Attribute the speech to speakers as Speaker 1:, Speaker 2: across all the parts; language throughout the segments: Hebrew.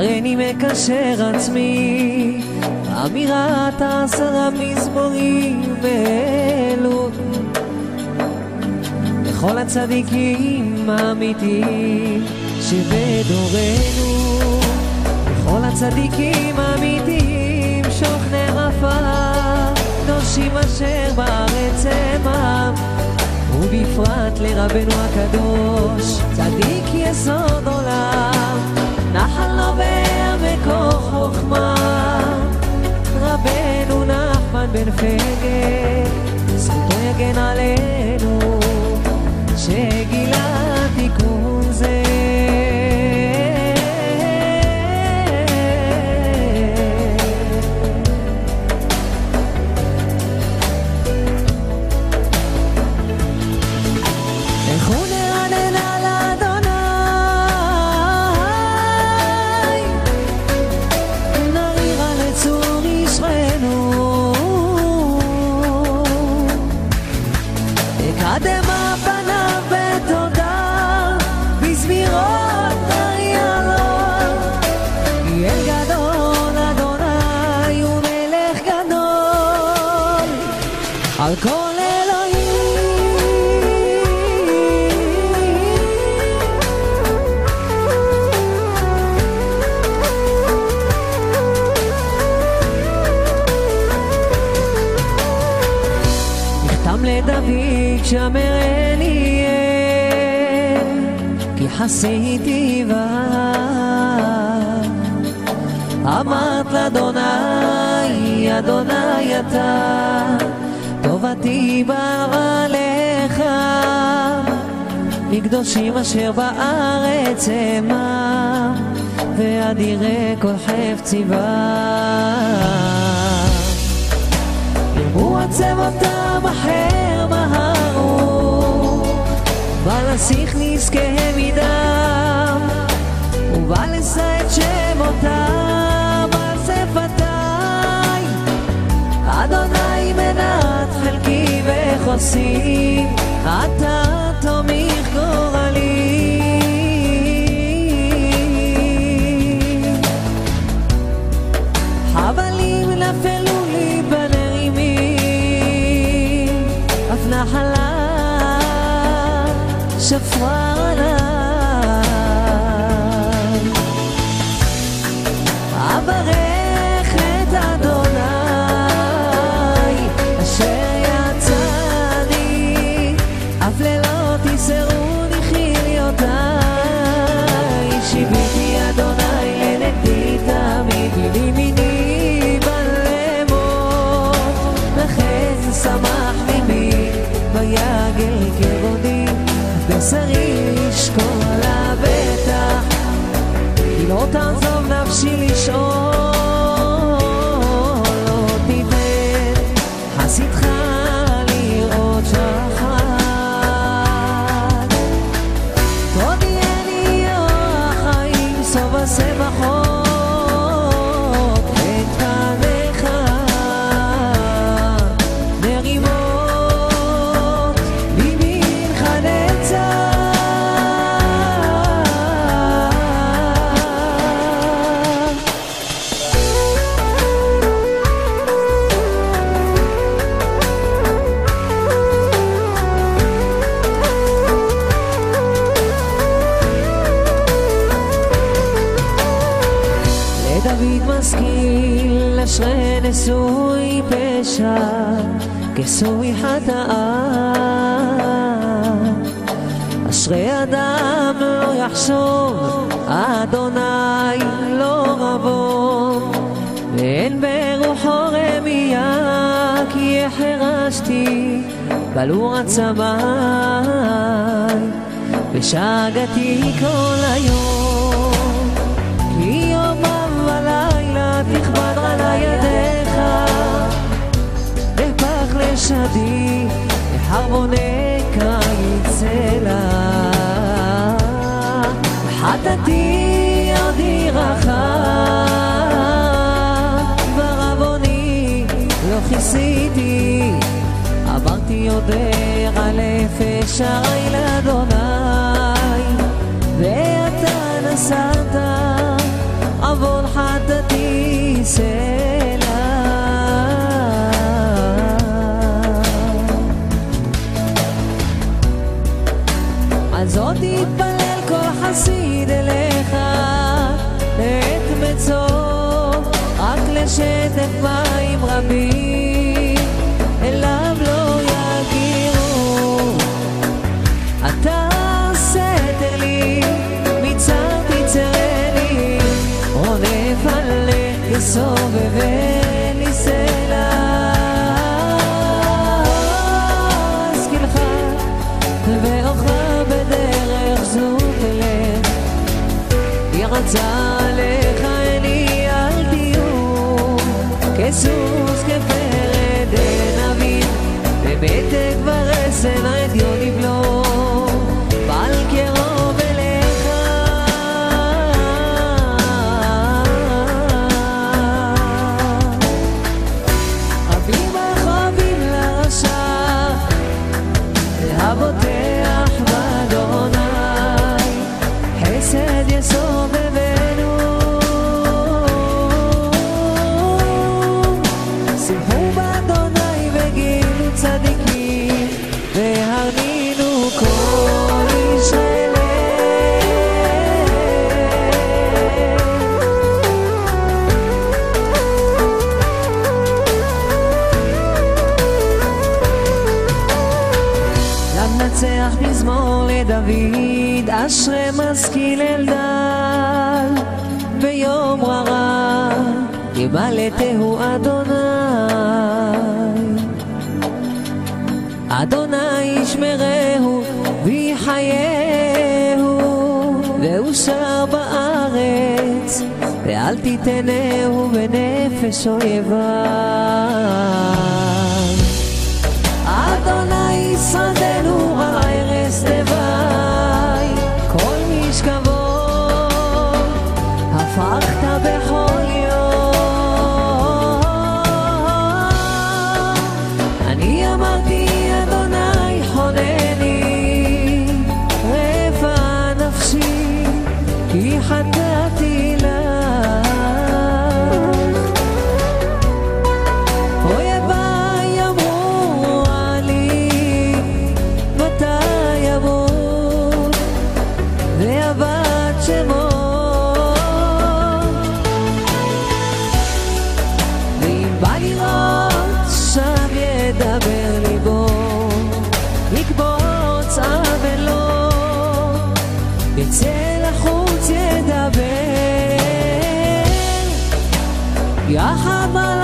Speaker 1: הריני מקשר עצמי, אמירת עשרה מזמורים באלול. לכל הצדיקים האמיתיים שבדורנו, לכל הצדיקים האמיתיים שוכני עפר, קדושים אשר בארץ עמם, ובפרט לרבנו הקדוש, צדיק יסוד עולם, נחל נובע חוכמה, רבנו נחמן בן פגל, חסיתי בה. אמרת לאדוני, אדוני אתה, טובתי באה לך, מקדושים אשר בארץ המה, ואדירי כל חפצי בה. ירבו עצמותם אחר מהרו, ולשיח נזקיהם מדם, ובלשא את שמותם על שפתיי. אדוני מנת חלקי וחוסי, אתה תומך גורלי. חבלים נפלו chaque fois נשוי פשע, כסוי חטאה. אשרי אדם לא יחשוב, אדוני לא רבו, ואין ברוחו רמייה, כי החרשתי בלור הצמאי, ושגתי כל היום. חשדי, חרבוני קיץ אלה. חטאתי אדירך, בערבוני לא כיסיתי, עברתי יודע אלף שערי לאדוני, ואתה נשאת עבור חטאתי סלע. זאת יתפלל כל חסיד אליך לעת מצוא, רק לשטף מים רבים אליו לא יגירו. אתה סתר לי, מצר תצרני, רונף עליך יסובבני time. למלאתהו אדוני. אדוני ישמרהו ויחייהו, ואושר בארץ, ואל תיתנהו בנפש אויביו. אדוני ישרדנו הערב יחד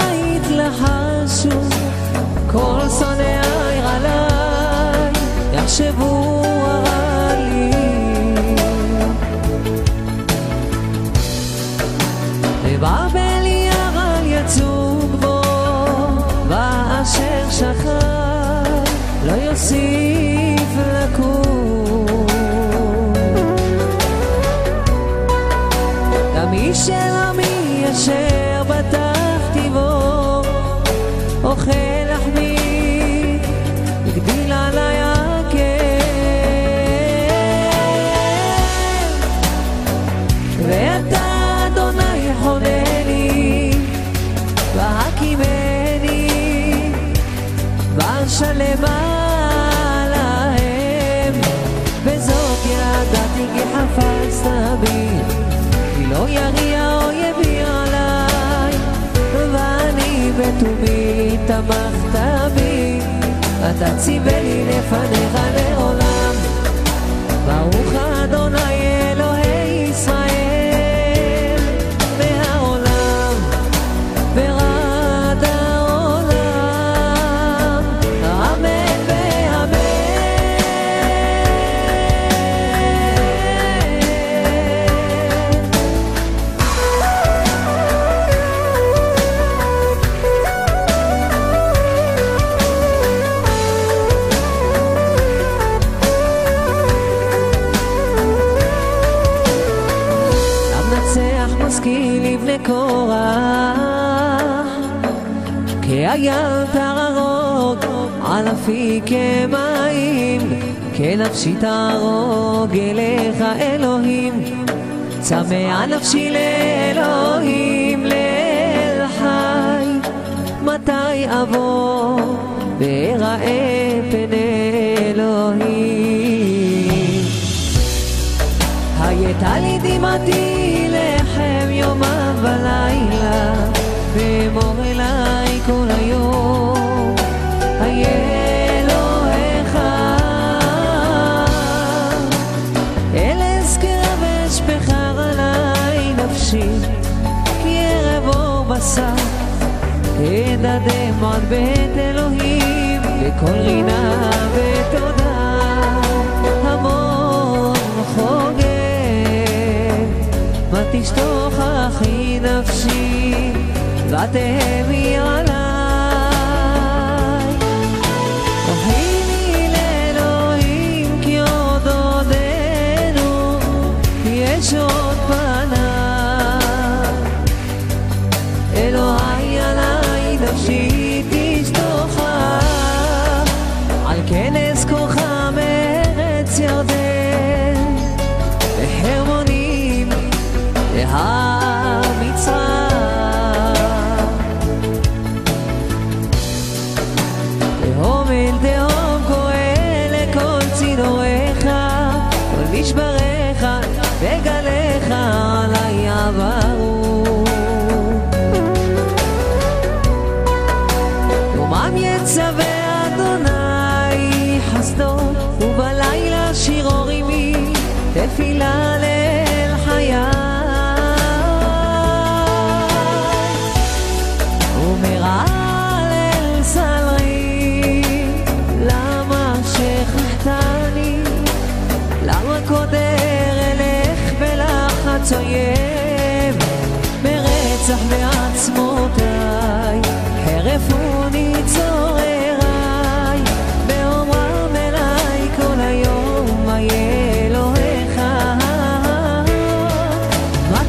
Speaker 1: בתומי, תמכת בי, אתה ציווה לי לפניך לעולם. נפשי כמים, כנפשי תהרוג אליך אלוהים. צמאה נפשי לאלוהים, לאל חי. מתי אבוא ואראה פני אלוהים? הייתה לי דמעתי ואת אלוהים לכל רינה ותודה. המון חוגג מה תשתוך אחי נפשי ותהמי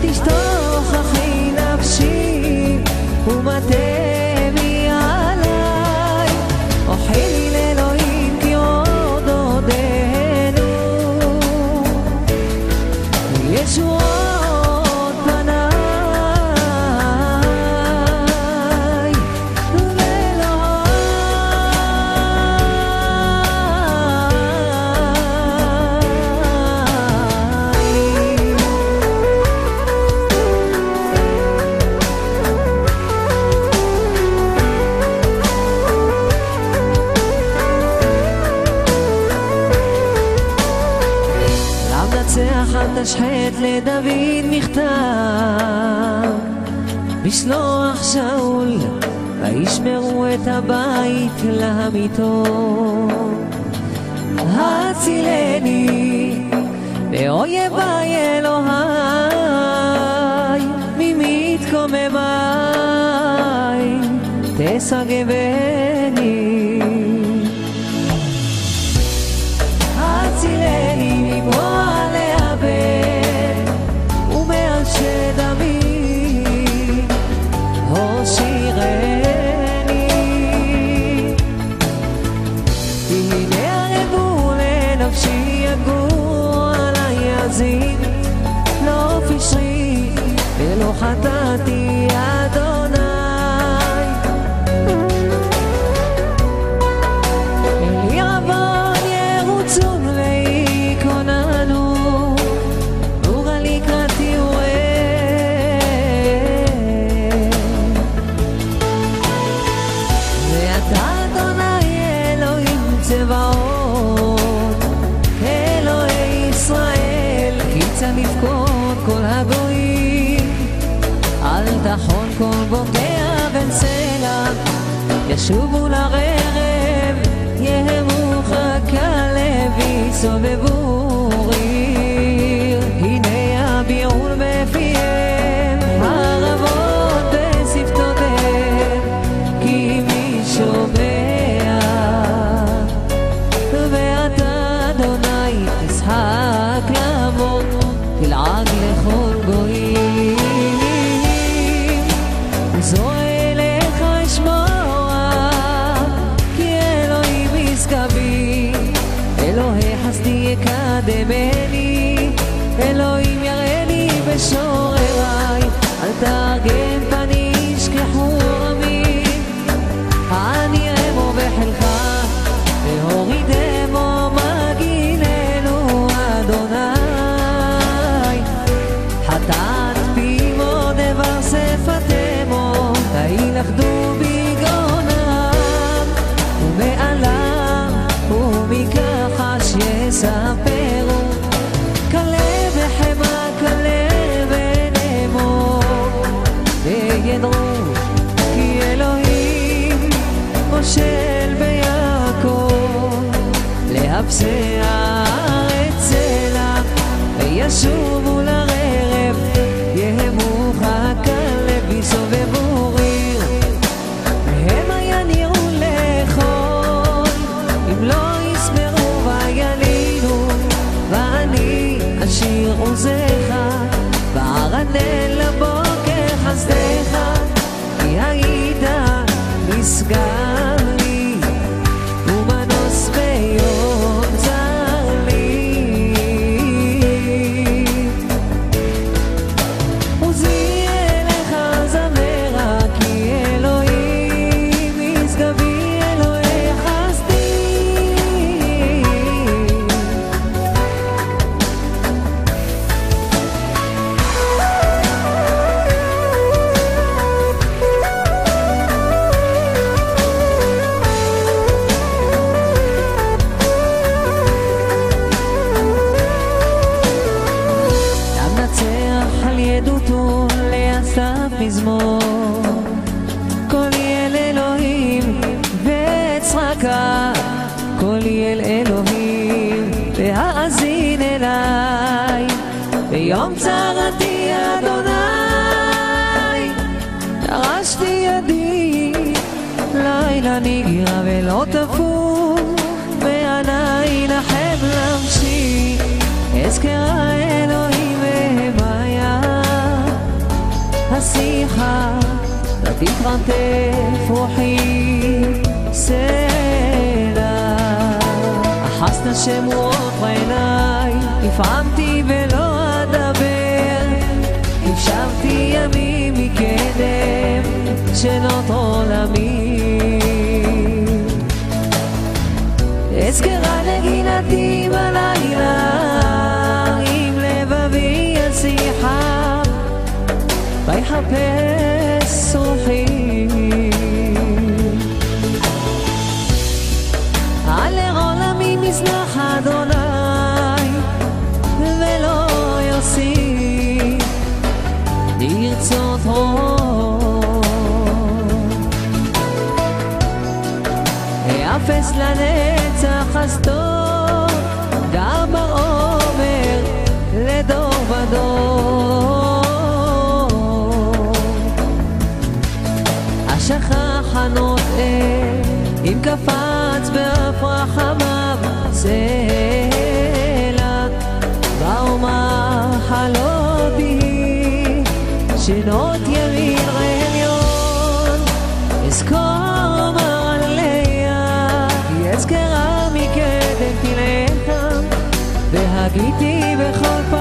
Speaker 1: cristã. מיתו. הצילני מאויביי אלוהי, ממתקוממיי, תסגבני. הצילני ממועד חטאתי עד הרב, יהיה מוכרח כלב, יסובבו time לבטא רוחי סלע. אחזת שם רוח בעיניי, נפעמתי ולא אדבר. נפשבתי ימים מקדם שנות עולמי. אזכרה נגינתי בלילה עם לבבי השיחה ויחפש חסדו, דר אם קפץ שינות רעיון, אזכור רק לי בכל פעם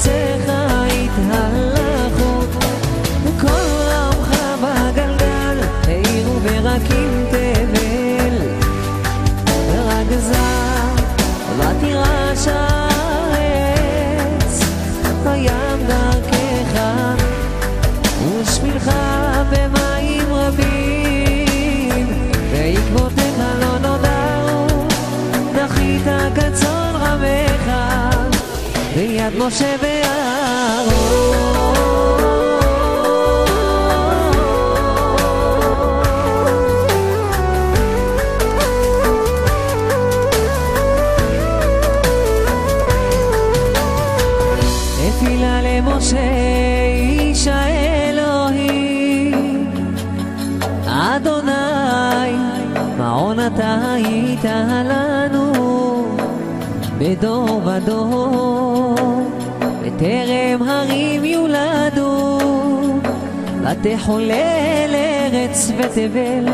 Speaker 1: zeggen. no se vea. בדור ודור, בטרם הרים יולדו, ותחולל ארץ ותבל,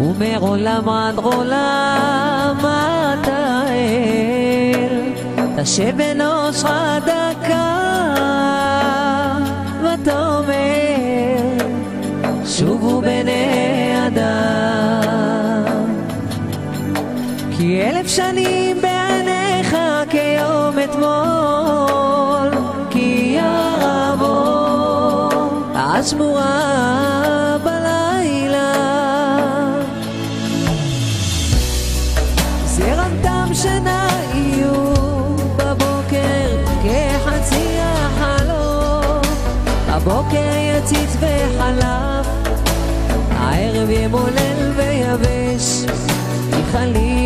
Speaker 1: ומעולם עד עולם אתה אל, תשב אנוש דקה, ותאמר, שובו בני אדם. כי אלף שנים כיום אתמול, כי ירבו השמורה בלילה. זרמתם שנה יהיו בבוקר כחצי החלום, הבוקר יציץ וחלף, הערב ימולל ויבש, יחלינו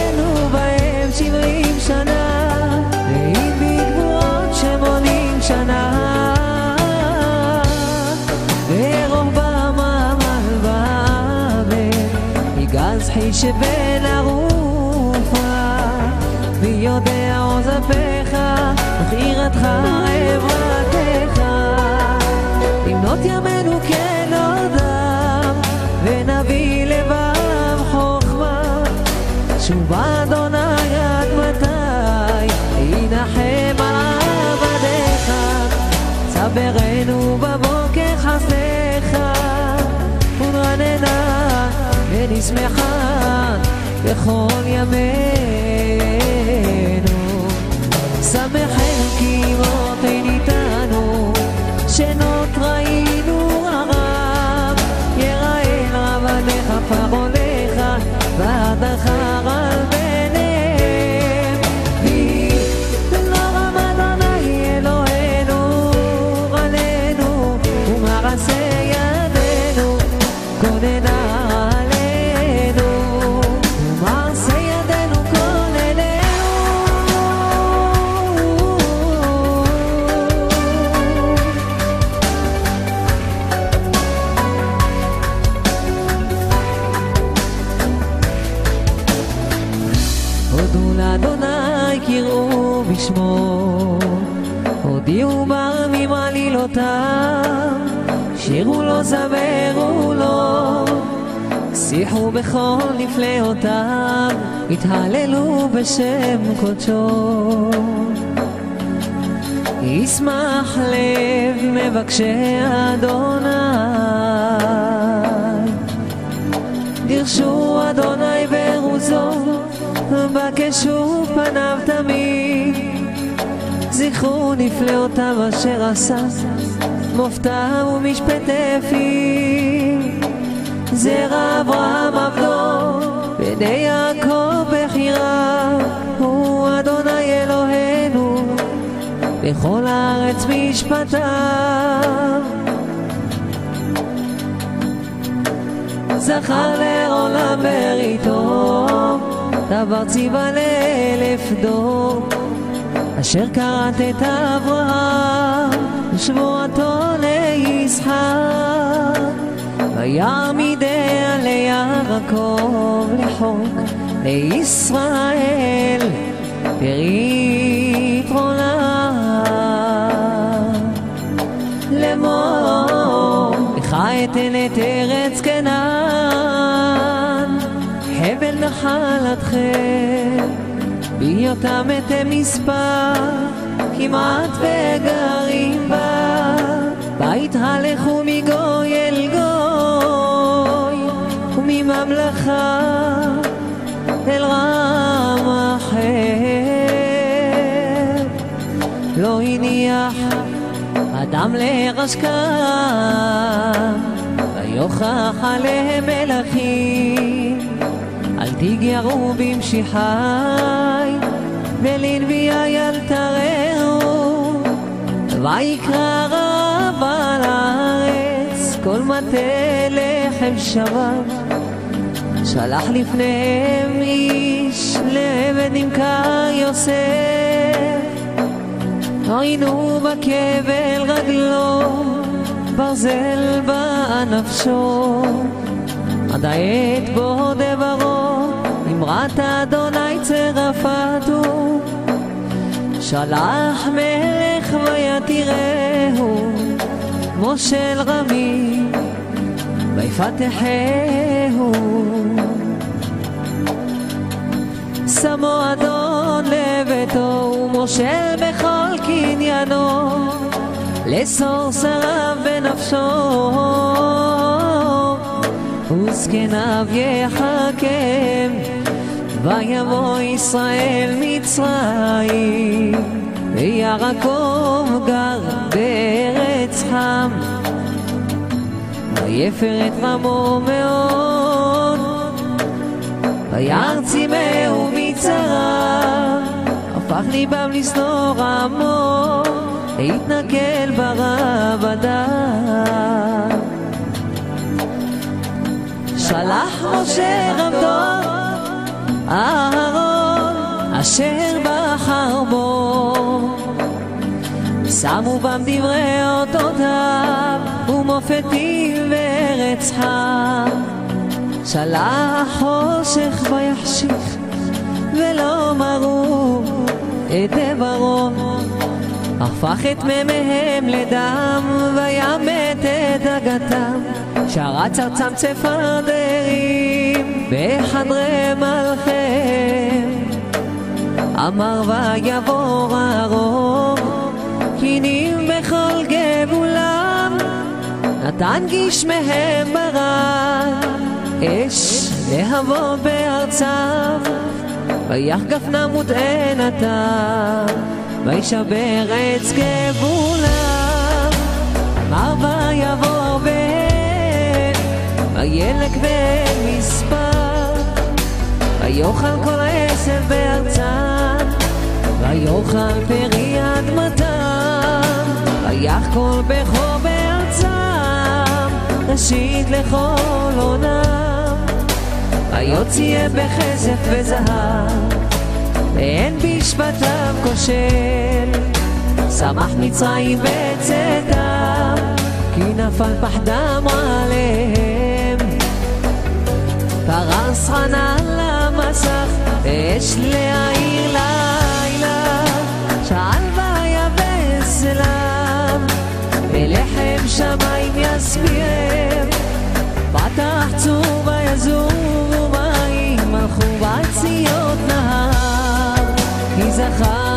Speaker 1: יגז חיש בן ערופה, ויודע עוז אפיך, ובחירתך עברתך. למנות ימינו כנודם, ונביא לבב חוכמה, שוב אדוני עד מתי, ינחם על עבדיך, צברנו בבוקר חסדיך, ונשמחה בכל ימינו. שמחנו שיחו בכל נפלאותיו, התהללו בשם קודשו. ישמח לב מבקשי אדוני דרשו אדוני ברוזו, בקשו פניו תמיד. זכרו נפלאותיו אשר עשה, מופתיו ומשפטי פיו. זרע אברהם עבדו, בני יעקב בחירה, הוא אדוני אלוהינו, בכל הארץ משפטיו. זכר לעולם בריתו, דבר ציווה לאלף דור, אשר כרת את אברהם, ושבועתו לישחק. ויעמידיה ליעקב לחוק, לישראל ברית עולם. לאמור, לך אתן את ארץ כנען, חבל נחלתכם, בהיותם אתם מספר, כמעט וגרים בה, בית הלכו מגוי אל גוי, ומממלכה אל רם אחר. לא הניח אדם להירשקם, ויוכח עליהם מלכים, אל תגיירו במשיחי, ולנביאי אל תרעו, ויקרא רב על הארץ, כל מטה לחם שבב. שלח לפניהם איש לעבד נמכר יוסף, ראינו בכבל רגלו, ברזל באה נפשו, עד העת בו דברו, אמרת אדוני צרפתו, שלח מלך ויתירהו, מושל רמי, ויפתחהו. שמו אדון לביתו ומושל בכל קניינו לאסור שריו בנפשו וזקניו יחכם ויבוא ישראל מצרים ויעקב גר בארץ חם ויפר את רמו מאוד וירא צימאו מצרה, הפך ליבם לשנוא רמו, להתנכל ברב אדם. שלח משה רבדו, אהרון, אשר בחר בו. שמו בם דברי אותותיו, ומופתים בארץ חם. שלח חושך ויחשיך, ולא מרו את עברו. הפך את מימיהם לדם, וימת את דגתם. שרץ ארצם צפרדעים בחדרי מלכם. אמר ויבוא ארוך, קינים בכל גבולם, נתן גשמיהם ברד. אש להבוא בארציו, ויח גפנם ותאנתם, וישבר עץ גבולם, אמר ויבוא בהם, וילק בהם מספר, ויאכל כל עשב בארצם, ויאכל פרי אדמתם, ויח כל בכור ראשית לכל עונם. ויוציאה בכסף וזהב, ואין בשבטיו כושל. שמח מצרים בצאתם, כי נפל פחדם עליהם. פרס חנן למסך, אש להעיר לילה, שאל ויבס אליו, ולחם שמיים יסבירם. פתח צור ויזורו מים, הלכו בציות נהר, כי זכר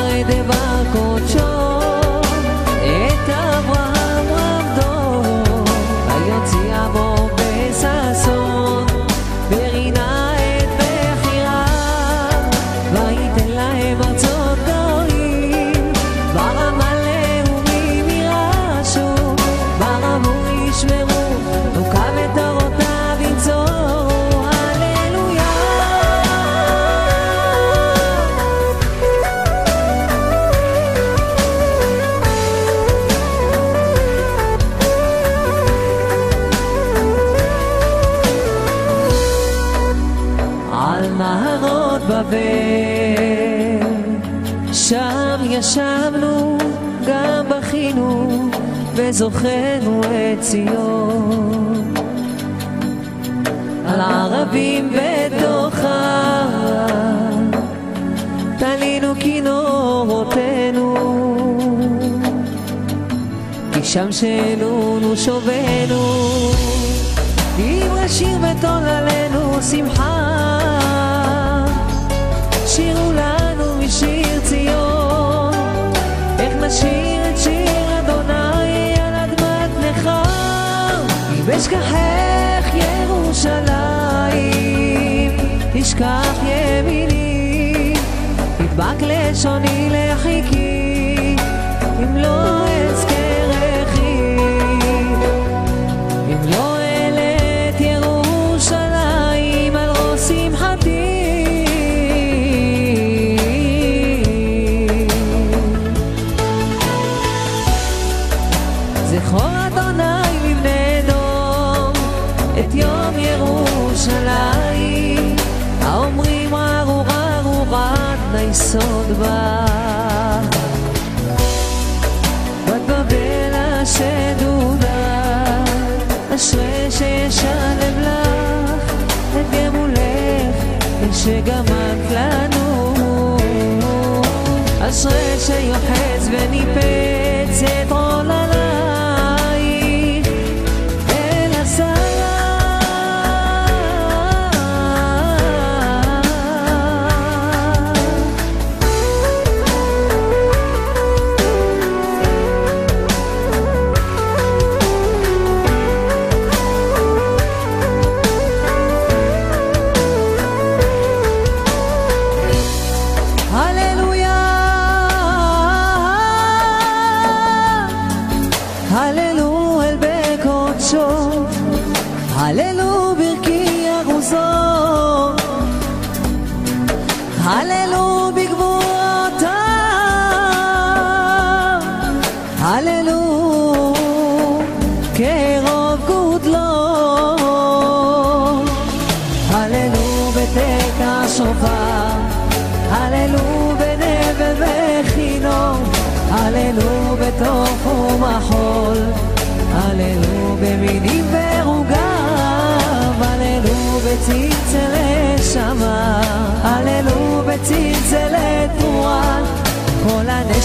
Speaker 1: שמחה, שירו לנו משיר ציון, איך נשיר את שיר אדוני על אדמת נכר, אם ירושלים, תשכח ימיני, תדבק לשוני לחיקי, אם לא ושגמלת לנו. אשרי שיוחץ וניפץ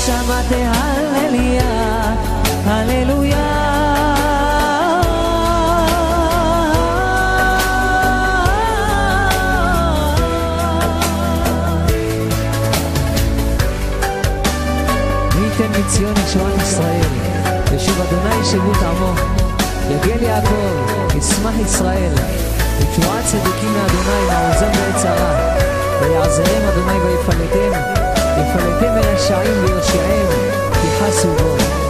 Speaker 1: הנשמה תהלליה, הללויה. ייתן מציון ישועת ישראל, ושוב אדוני שבות עמו, יגל יעקב, ישמח ישראל, ותשועת צדיקים מאדוני, מעוזם בעת צרה, ויעזרם אדוני ויפלטם, יפלטם מרשעים ויושיעם, כי חסו בו.